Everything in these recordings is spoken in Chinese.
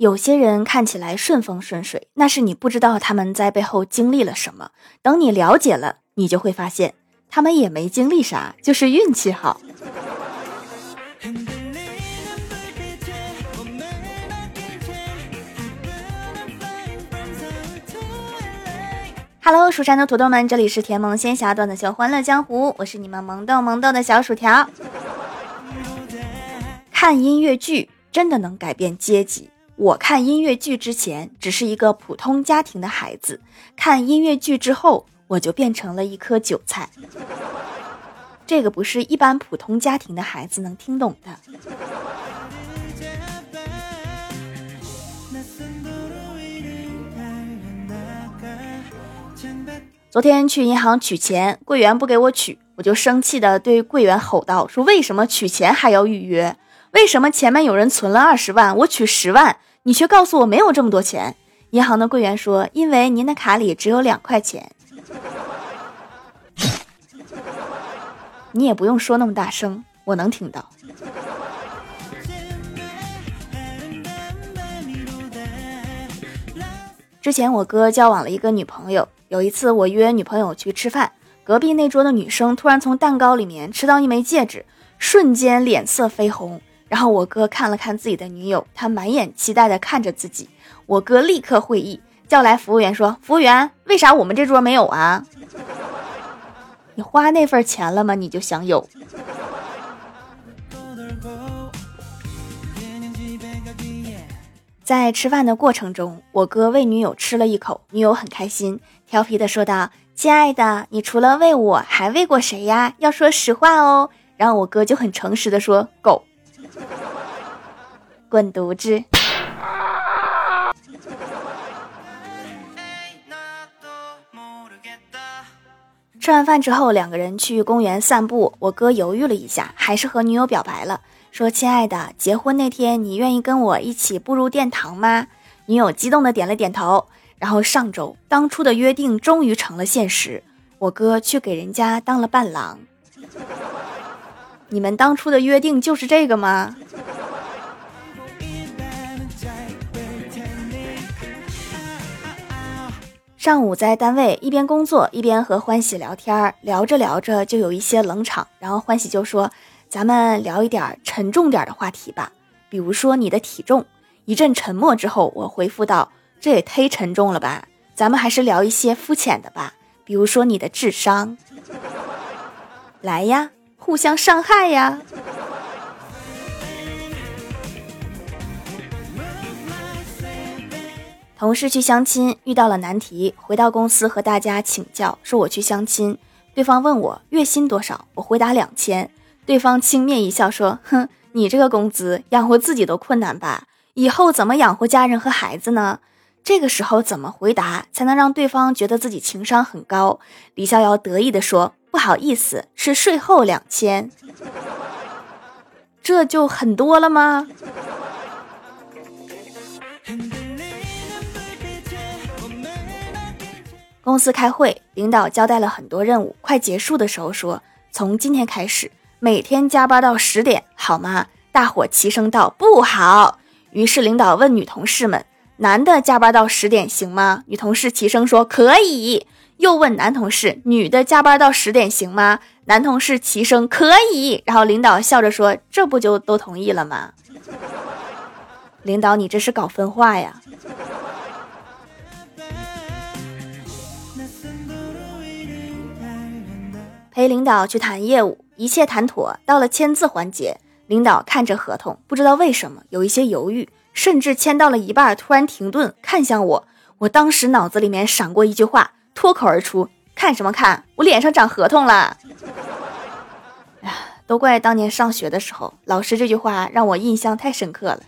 有些人看起来顺风顺水，那是你不知道他们在背后经历了什么。等你了解了，你就会发现，他们也没经历啥，就是运气好。Hello，蜀山的土豆们，这里是甜萌仙侠段子秀欢乐江湖，我是你们萌豆萌豆的小薯条。看音乐剧真的能改变阶级。我看音乐剧之前只是一个普通家庭的孩子，看音乐剧之后我就变成了一颗韭菜。这个不是一般普通家庭的孩子能听懂的。昨天去银行取钱，柜员不给我取，我就生气的对柜员吼道：“说为什么取钱还要预约？为什么前面有人存了二十万，我取十万，你却告诉我没有这么多钱？”银行的柜员说：“因为您的卡里只有两块钱。”你也不用说那么大声，我能听到。之前我哥交往了一个女朋友。有一次，我约女朋友去吃饭，隔壁那桌的女生突然从蛋糕里面吃到一枚戒指，瞬间脸色绯红。然后我哥看了看自己的女友，他满眼期待的看着自己。我哥立刻会意，叫来服务员说：“服务员，为啥我们这桌没有啊？你花那份钱了吗？你就想有？”在吃饭的过程中，我哥喂女友吃了一口，女友很开心。调皮的说道：“亲爱的，你除了喂我，还喂过谁呀？要说实话哦。”然后我哥就很诚实的说：“狗，滚犊子。”吃完饭之后，两个人去公园散步。我哥犹豫了一下，还是和女友表白了，说：“亲爱的，结婚那天你愿意跟我一起步入殿堂吗？”女友激动的点了点头。然后上周当初的约定终于成了现实，我哥去给人家当了伴郎。你们当初的约定就是这个吗？上午在单位一边工作一边和欢喜聊天，聊着聊着就有一些冷场，然后欢喜就说：“咱们聊一点沉重点的话题吧，比如说你的体重。”一阵沉默之后，我回复道。这也忒沉重了吧，咱们还是聊一些肤浅的吧，比如说你的智商。来呀，互相伤害呀。同事去相亲遇到了难题，回到公司和大家请教，说我去相亲，对方问我月薪多少，我回答两千，对方轻蔑一笑说：“哼，你这个工资养活自己都困难吧，以后怎么养活家人和孩子呢？”这个时候怎么回答才能让对方觉得自己情商很高？李逍遥得意地说：“不好意思，是税后两千，这就很多了吗？”公司开会，领导交代了很多任务，快结束的时候说：“从今天开始，每天加班到十点，好吗？”大伙齐声道：“不好。”于是领导问女同事们。男的加班到十点行吗？女同事齐声说可以。又问男同事，女的加班到十点行吗？男同事齐声可以。然后领导笑着说：“这不就都同意了吗？” 领导，你这是搞分化呀？陪领导去谈业务，一切谈妥，到了签字环节，领导看着合同，不知道为什么有一些犹豫。甚至签到了一半，突然停顿，看向我。我当时脑子里面闪过一句话，脱口而出：“看什么看？我脸上长合同了。”哎，都怪当年上学的时候，老师这句话让我印象太深刻了。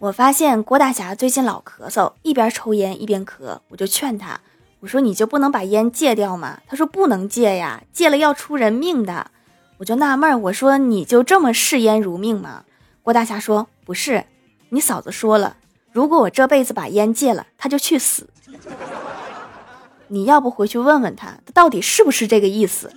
我发现郭大侠最近老咳嗽，一边抽烟一边咳，我就劝他。我说你就不能把烟戒掉吗？他说不能戒呀，戒了要出人命的。我就纳闷，我说你就这么视烟如命吗？郭大侠说不是，你嫂子说了，如果我这辈子把烟戒了，他就去死。你要不回去问问他，他到底是不是这个意思？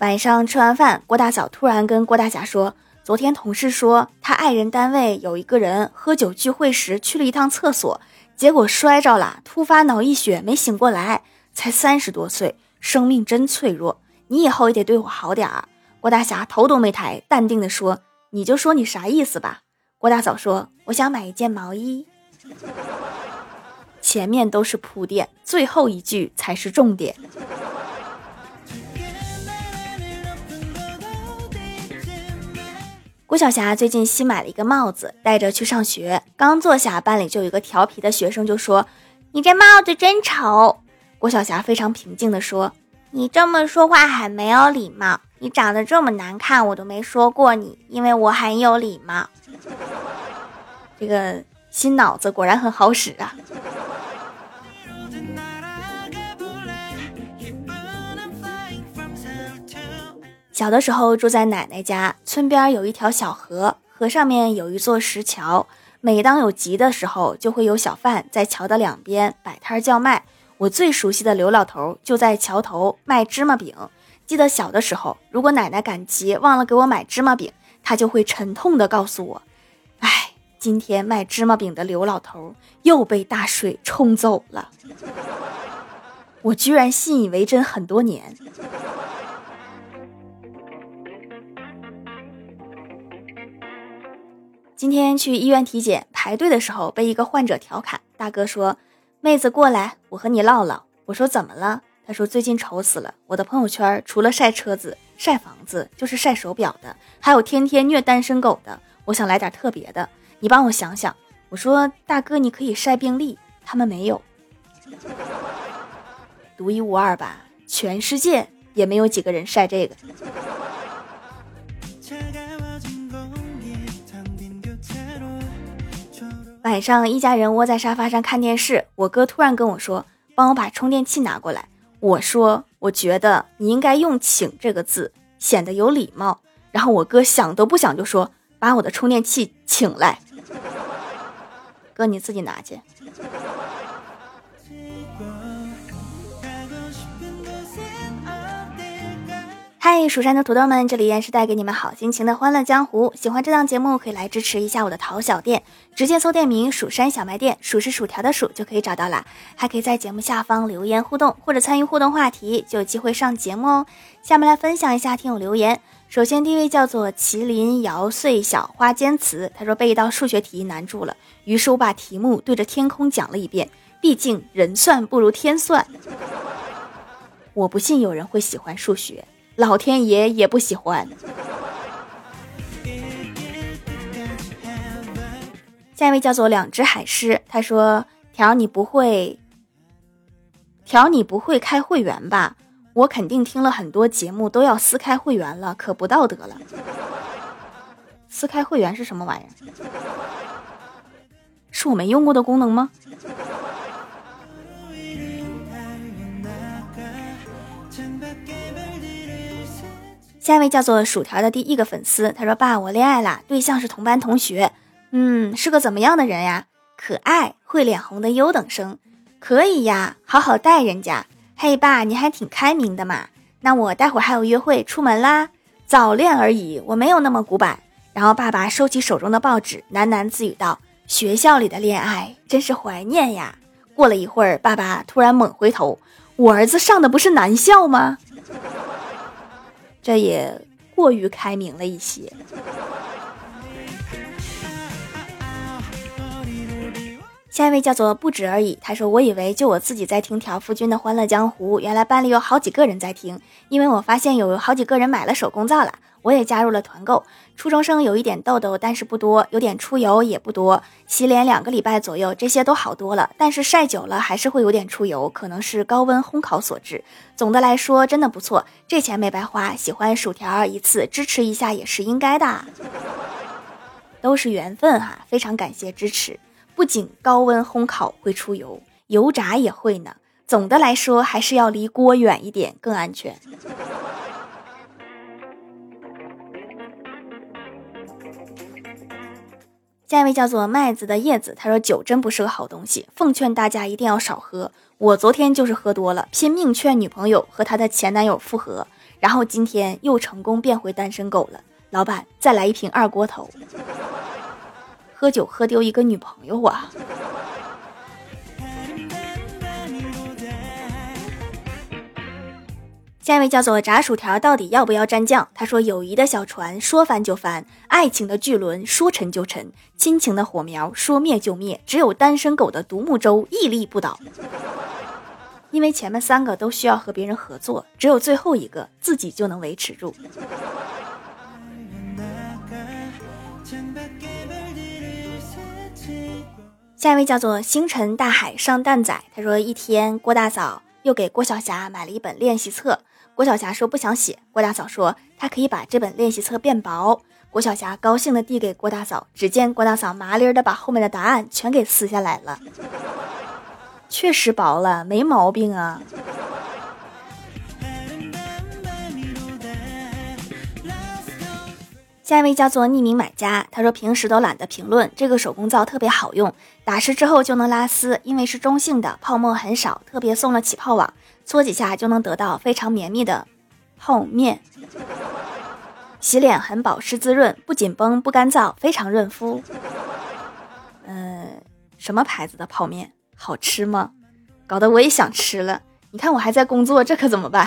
晚上吃完饭，郭大嫂突然跟郭大侠说：“昨天同事说他爱人单位有一个人喝酒聚会时去了一趟厕所，结果摔着了，突发脑溢血没醒过来，才三十多岁，生命真脆弱。你以后也得对我好点儿。”郭大侠头都没抬，淡定的说：“你就说你啥意思吧。”郭大嫂说：“我想买一件毛衣。”前面都是铺垫，最后一句才是重点。郭晓霞最近新买了一个帽子，戴着去上学。刚坐下，班里就有一个调皮的学生就说：“你这帽子真丑。”郭晓霞非常平静地说：“你这么说话很没有礼貌。你长得这么难看，我都没说过你，因为我很有礼貌。”这个新脑子果然很好使啊！小的时候住在奶奶家，村边有一条小河，河上面有一座石桥。每当有集的时候，就会有小贩在桥的两边摆摊叫卖。我最熟悉的刘老头就在桥头卖芝麻饼。记得小的时候，如果奶奶赶集忘了给我买芝麻饼，他就会沉痛地告诉我：“哎，今天卖芝麻饼的刘老头又被大水冲走了。”我居然信以为真很多年。今天去医院体检，排队的时候被一个患者调侃。大哥说：“妹子过来，我和你唠唠。”我说：“怎么了？”他说：“最近愁死了，我的朋友圈除了晒车子、晒房子，就是晒手表的，还有天天虐单身狗的。我想来点特别的，你帮我想想。”我说：“大哥，你可以晒病历，他们没有，独一无二吧？全世界也没有几个人晒这个。”晚上，一家人窝在沙发上看电视。我哥突然跟我说：“帮我把充电器拿过来。”我说：“我觉得你应该用‘请’这个字，显得有礼貌。”然后我哥想都不想就说：“把我的充电器请来。”哥，你自己拿去。嗨，蜀山的土豆们，这里依然是带给你们好心情的欢乐江湖。喜欢这档节目，可以来支持一下我的淘小店，直接搜店名“蜀山小卖店”，数是薯条的数就可以找到啦。还可以在节目下方留言互动，或者参与互动话题，就有机会上节目哦。下面来分享一下听友留言。首先第一位叫做麒麟摇碎小花间词，他说被一道数学题难住了，于是我把题目对着天空讲了一遍。毕竟人算不如天算，我不信有人会喜欢数学。老天爷也不喜欢。下一位叫做两只海狮，他说：“条你不会，条你不会开会员吧？我肯定听了很多节目都要私开会员了，可不道德了。私开会员是什么玩意儿？是我没用过的功能吗？”下位叫做薯条的第一个粉丝，他说：“爸，我恋爱了，对象是同班同学，嗯，是个怎么样的人呀？可爱，会脸红的优等生，可以呀，好好待人家。嘿，爸，你还挺开明的嘛。那我待会儿还有约会，出门啦。早恋而已，我没有那么古板。”然后爸爸收起手中的报纸，喃喃自语道：“学校里的恋爱真是怀念呀。”过了一会儿，爸爸突然猛回头：“我儿子上的不是男校吗？”这也过于开明了一些。下一位叫做不止而已，他说：“我以为就我自己在听条夫君的欢乐江湖，原来班里有好几个人在听。因为我发现有好几个人买了手工皂了，我也加入了团购。初中生有一点痘痘，但是不多；有点出油也不多。洗脸两个礼拜左右，这些都好多了。但是晒久了还是会有点出油，可能是高温烘烤所致。总的来说，真的不错，这钱没白花。喜欢薯条一次支持一下也是应该的，都是缘分哈，非常感谢支持。”不仅高温烘烤会出油，油炸也会呢。总的来说，还是要离锅远一点更安全。下一位叫做麦子的叶子，他说酒真不是个好东西，奉劝大家一定要少喝。我昨天就是喝多了，拼命劝女朋友和她的前男友复合，然后今天又成功变回单身狗了。老板，再来一瓶二锅头。喝酒喝丢一个女朋友啊！下一位叫做炸薯条，到底要不要蘸酱？他说：“友谊的小船说翻就翻，爱情的巨轮说沉就沉，亲情的火苗说灭就灭，只有单身狗的独木舟屹立不倒。”因为前面三个都需要和别人合作，只有最后一个自己就能维持住。下一位叫做星辰大海上蛋仔，他说一天郭大嫂又给郭晓霞买了一本练习册，郭晓霞说不想写，郭大嫂说她可以把这本练习册变薄，郭晓霞高兴的递给郭大嫂，只见郭大嫂麻利的把后面的答案全给撕下来了。确实薄了，没毛病啊。下一位叫做匿名买家，他说平时都懒得评论，这个手工皂特别好用，打湿之后就能拉丝，因为是中性的，泡沫很少，特别送了起泡网，搓几下就能得到非常绵密的泡面。洗脸很保湿滋润，不紧绷不干燥，非常润肤。嗯，什么牌子的泡面？好吃吗？搞得我也想吃了。你看我还在工作，这可怎么办？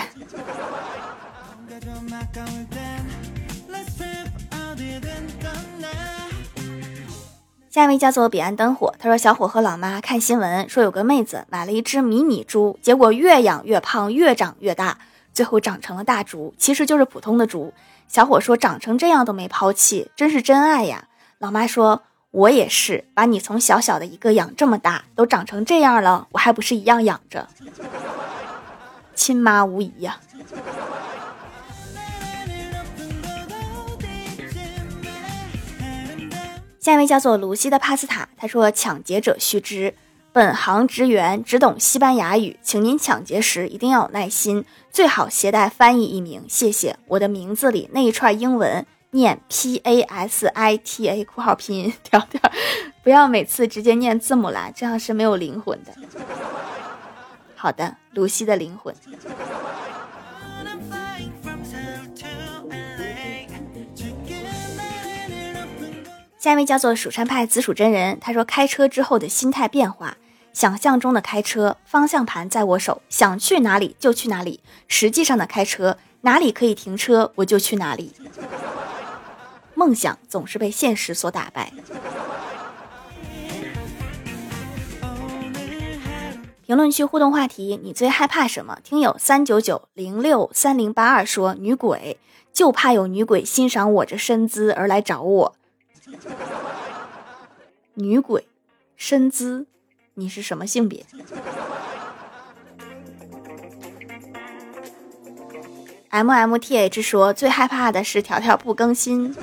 下一位叫做彼岸灯火，他说小伙和老妈看新闻，说有个妹子买了一只迷你猪，结果越养越胖，越长越大，最后长成了大猪，其实就是普通的猪。小伙说长成这样都没抛弃，真是真爱呀。老妈说。我也是，把你从小小的一个养这么大，都长成这样了，我还不是一样养着，亲妈无疑呀。下一位叫做卢西的帕斯塔，他说：“抢劫者须知，本行职员只懂西班牙语，请您抢劫时一定要有耐心，最好携带翻译一名，谢谢。我的名字里那一串英文。”念 P A S I T A 括号拼音调调，不要每次直接念字母啦，这样是没有灵魂的。好的，卢西的灵魂。下一位叫做蜀山派紫薯真人，他说开车之后的心态变化，想象中的开车方向盘在我手，想去哪里就去哪里；实际上的开车哪里可以停车我就去哪里。梦想总是被现实所打败。评论区互动话题：你最害怕什么？听友三九九零六三零八二说女鬼，就怕有女鬼欣赏我这身姿而来找我。女鬼，身姿，你是什么性别？M M T H 说最害怕的是条条不更新，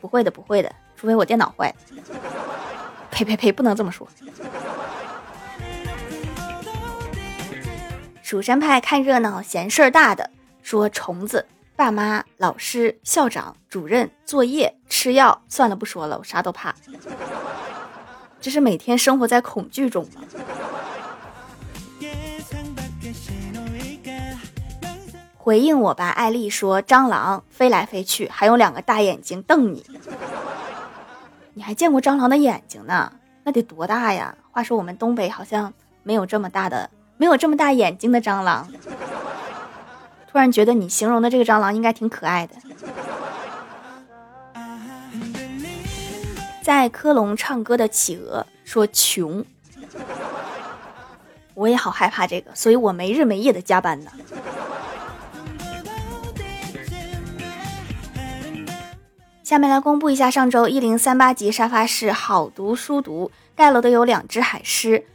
不会的，不会的，除非我电脑坏了。呸呸呸，不能这么说。蜀山派看热闹嫌事儿大的说虫子、爸妈、老师、校长、主任、作业、吃药，算了，不说了，我啥都怕。这是每天生活在恐惧中吗？回应我吧，艾丽说：“蟑螂飞来飞去，还有两个大眼睛瞪你。你还见过蟑螂的眼睛呢？那得多大呀？话说我们东北好像没有这么大的，没有这么大眼睛的蟑螂。突然觉得你形容的这个蟑螂应该挺可爱的。在科隆唱歌的企鹅说穷，我也好害怕这个，所以我没日没夜的加班呢。”下面来公布一下上周一零三八级沙发是好读书读盖楼的有两只海狮，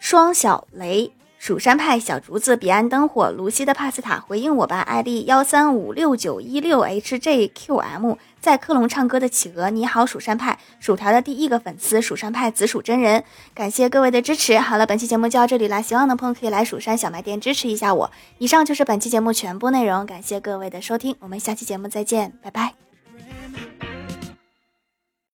双小雷、蜀山派小竹子、彼岸灯火、卢西的帕斯塔回应我吧，艾丽幺三五六九一六 HJQM 在克隆唱歌的企鹅，你好蜀山派薯条的第一个粉丝，蜀山派紫薯真人，感谢各位的支持。好了，本期节目就到这里啦，喜欢的朋友可以来蜀山小卖店支持一下我。以上就是本期节目全部内容，感谢各位的收听，我们下期节目再见，拜拜。